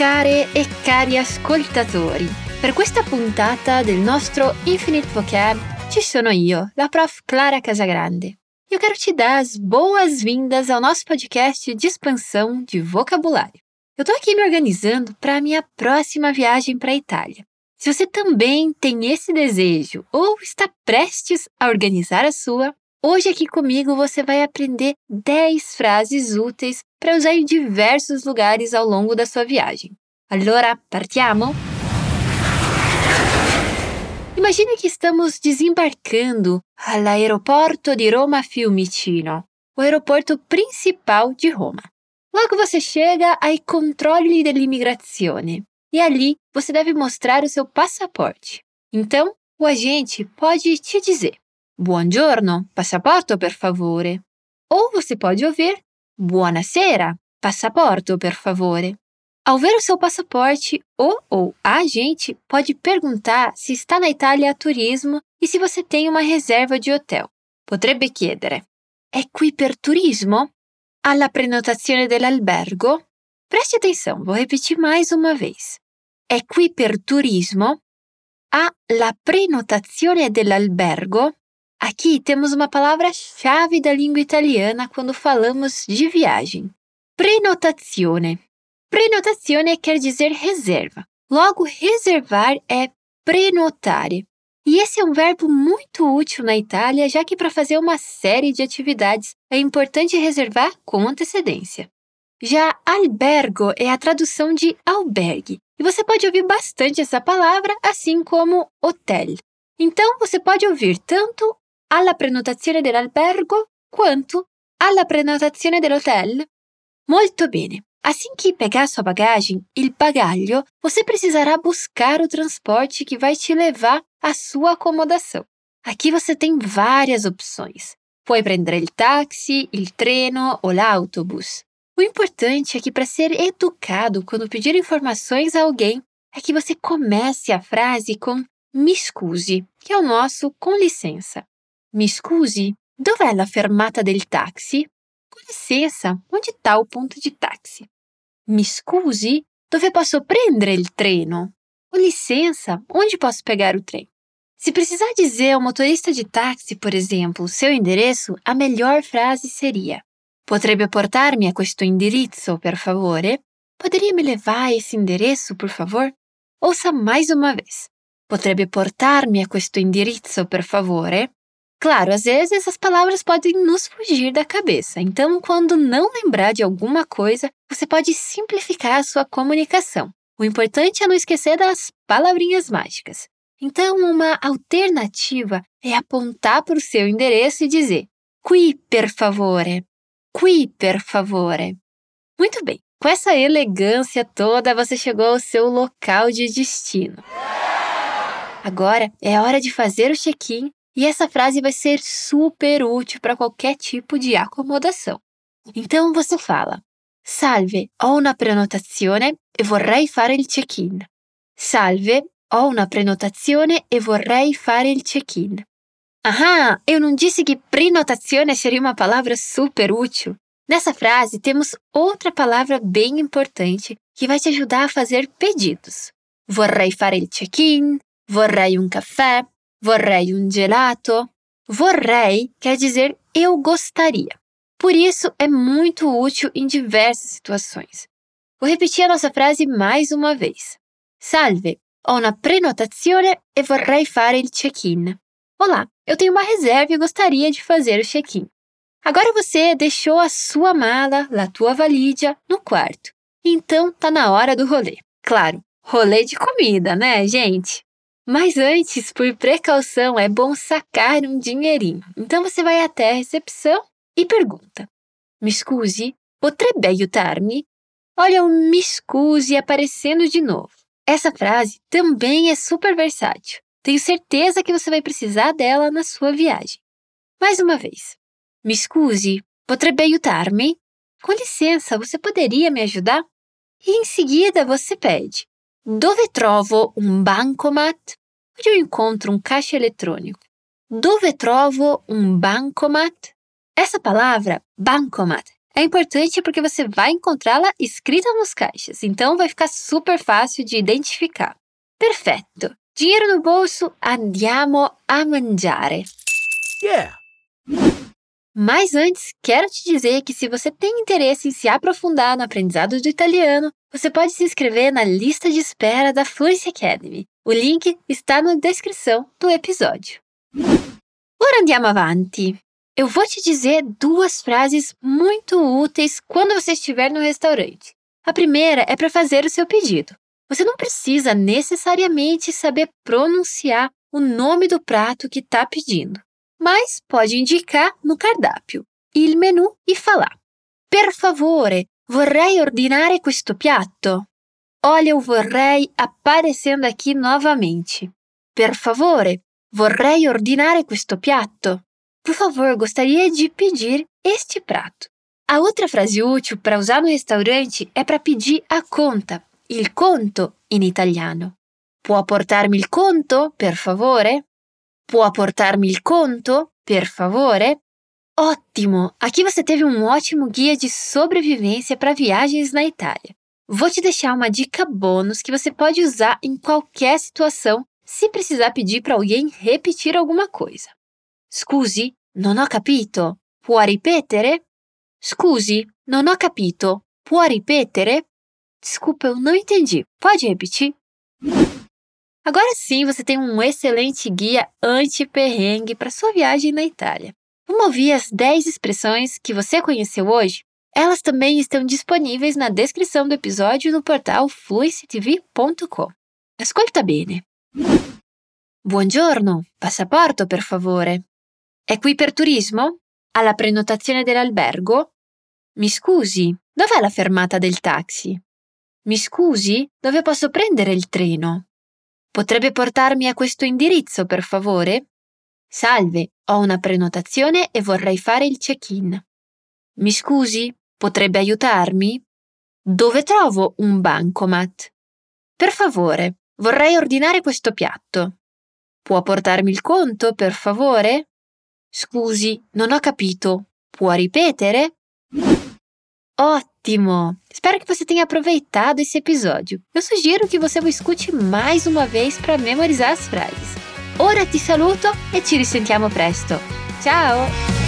Care e cari ascoltatori, per questa puntata del nostro Infinite Vocab ci sono io, la prof Clara Casagrande. Eu quero te dar as boas-vindas ao nosso podcast de expansão de vocabulário. Eu estou aqui me organizando para a minha próxima viagem para a Itália. Se você também tem esse desejo ou está prestes a organizar a sua, Hoje aqui comigo você vai aprender 10 frases úteis para usar em diversos lugares ao longo da sua viagem. Allora, partiamo? Imagine que estamos desembarcando all'aeroporto di Roma Fiumicino, o aeroporto principal de Roma. Logo você chega ai controlli dell'immigrazione e ali você deve mostrar o seu passaporte. Então, o agente pode te dizer: Buongiorno, passaporto per favore. Ou você pode ouvir Buonasera, passaporto per favore. Ao ver o seu passaporte, o ou a agente pode perguntar se está na Itália a turismo e se você tem uma reserva de hotel. Potrebbe chiedere: È qui per turismo? Ha la prenotazione dell'albergo? Preste atenção, vou repetir mais uma vez. È qui per turismo? Ha la prenotazione dell'albergo? Aqui temos uma palavra-chave da língua italiana quando falamos de viagem: prenotazione. Prenotazione quer dizer reserva. Logo, reservar é prenotare. E esse é um verbo muito útil na Itália, já que para fazer uma série de atividades é importante reservar com antecedência. Já albergo é a tradução de albergue, e você pode ouvir bastante essa palavra, assim como hotel. Então, você pode ouvir tanto alla prenotazione dell'albergo quanto alla prenotazione dell'hotel? Molto bene. Assim que pegar sua bagagem, il bagaglio, você precisará buscar o transporte que vai te levar à sua acomodação. Aqui você tem várias opções. Puoi prendere il táxi, il treno ou l'autobus. O importante é que, para ser educado quando pedir informações a alguém, é que você comece a frase com mi scusi, que é o nosso com licença. Mi scusi, dov'è la fermata del taxi? Licença, onde está o ponto de táxi? Mi scusi, dove posso prendere il treno? Com licença, onde posso pegar o trem? Se precisar dizer ao motorista de táxi, por exemplo, seu endereço, a melhor frase seria: Potrebbe portarmi a questo indirizzo, per favore? Poderia me levar a esse endereço, por favor? Ouça mais uma vez. Potrebbe portarmi a questo indirizzo, per favore? Claro, às vezes as palavras podem nos fugir da cabeça, então, quando não lembrar de alguma coisa, você pode simplificar a sua comunicação. O importante é não esquecer das palavrinhas mágicas. Então, uma alternativa é apontar para o seu endereço e dizer: Qui per favore. Qui per favore. Muito bem, com essa elegância toda, você chegou ao seu local de destino. Agora é hora de fazer o check-in e essa frase vai ser super útil para qualquer tipo de acomodação. Então você fala: Salve, ho una prenotazione e vorrei fare il check-in. Salve, ho una prenotazione e vorrei fare il check-in. Ah, eu não disse que prenotazione seria uma palavra super útil? Nessa frase temos outra palavra bem importante que vai te ajudar a fazer pedidos. Vorrei fare il check-in, vorrei um café, Vorrei um gelato. Vorrei quer dizer eu gostaria. Por isso, é muito útil em diversas situações. Vou repetir a nossa frase mais uma vez. Salve, ho una prenotazione e vorrei fare il check-in. Olá, eu tenho uma reserva e gostaria de fazer o check-in. Agora você deixou a sua mala, a tua valija, no quarto. Então tá na hora do rolê. Claro, rolê de comida, né, gente? Mas antes, por precaução, é bom sacar um dinheirinho. Então você vai até a recepção e pergunta: Me scusi, potrebbe aiutarmi? Olha o me scusi aparecendo de novo. Essa frase também é super versátil. Tenho certeza que você vai precisar dela na sua viagem. Mais uma vez. Me scusi, potrebbe aiutarmi? Com licença, você poderia me ajudar? E em seguida você pede: Dove trovo um bancomat? Onde eu encontro um caixa eletrônico? Dove trovo um bancomat? Essa palavra, bancomat, É importante porque você vai encontrá-la escrita nos caixas, então vai ficar super fácil de identificar. Perfetto! Dinheiro no bolso, andiamo a mangiare. Yeah! Mas antes, quero te dizer que se você tem interesse em se aprofundar no aprendizado do italiano, você pode se inscrever na lista de espera da Fluency Academy. O link está na descrição do episódio. Ora andiamo avanti. Eu vou te dizer duas frases muito úteis quando você estiver no restaurante. A primeira é para fazer o seu pedido. Você não precisa necessariamente saber pronunciar o nome do prato que está pedindo mas pode indicar no cardápio il menu e falar: Per favore, vorrei ordinare questo piatto. Olha o vorrei aparecendo aqui novamente. Per favore, vorrei ordinare questo piatto. Por favor, gostaria de pedir este prato. A outra frase útil para usar no restaurante é para pedir a conta, il conto in italiano. Può portarmi il conto, per favore? Può portarmi il conto, per favore? Ótimo! Aqui você teve um ótimo guia de sobrevivência para viagens na Itália. Vou te deixar uma dica bônus que você pode usar em qualquer situação se precisar pedir para alguém repetir alguma coisa. Scusi, non ho capito. Può ripetere? Scusi, non ho capito. Può ripetere? Desculpa, eu não entendi. Pode repetir? Agora sim você tem um excelente guia anti-perrengue para sua viagem na Itália. Vamos ouvir as 10 expressões que você conheceu hoje? Elas também estão disponíveis na descrição do episódio no portal fluencytv.com. Ascolta bene. Buongiorno, passaporto per favore. È qui per turismo? Alla prenotazione dell'albergo? Mi scusi, dov'è la fermata del taxi? Mi scusi, dove posso prendere il treno? Potrebbe portarmi a questo indirizzo, per favore? Salve, ho una prenotazione e vorrei fare il check-in. Mi scusi, potrebbe aiutarmi? Dove trovo un bancomat? Per favore, vorrei ordinare questo piatto. Può portarmi il conto, per favore? Scusi, non ho capito. Può ripetere? Ótimo! Espero que você tenha aproveitado esse episódio. Eu sugiro que você o escute mais uma vez para memorizar as frases. Ora ti saluto e ci risentiamo presto. Ciao!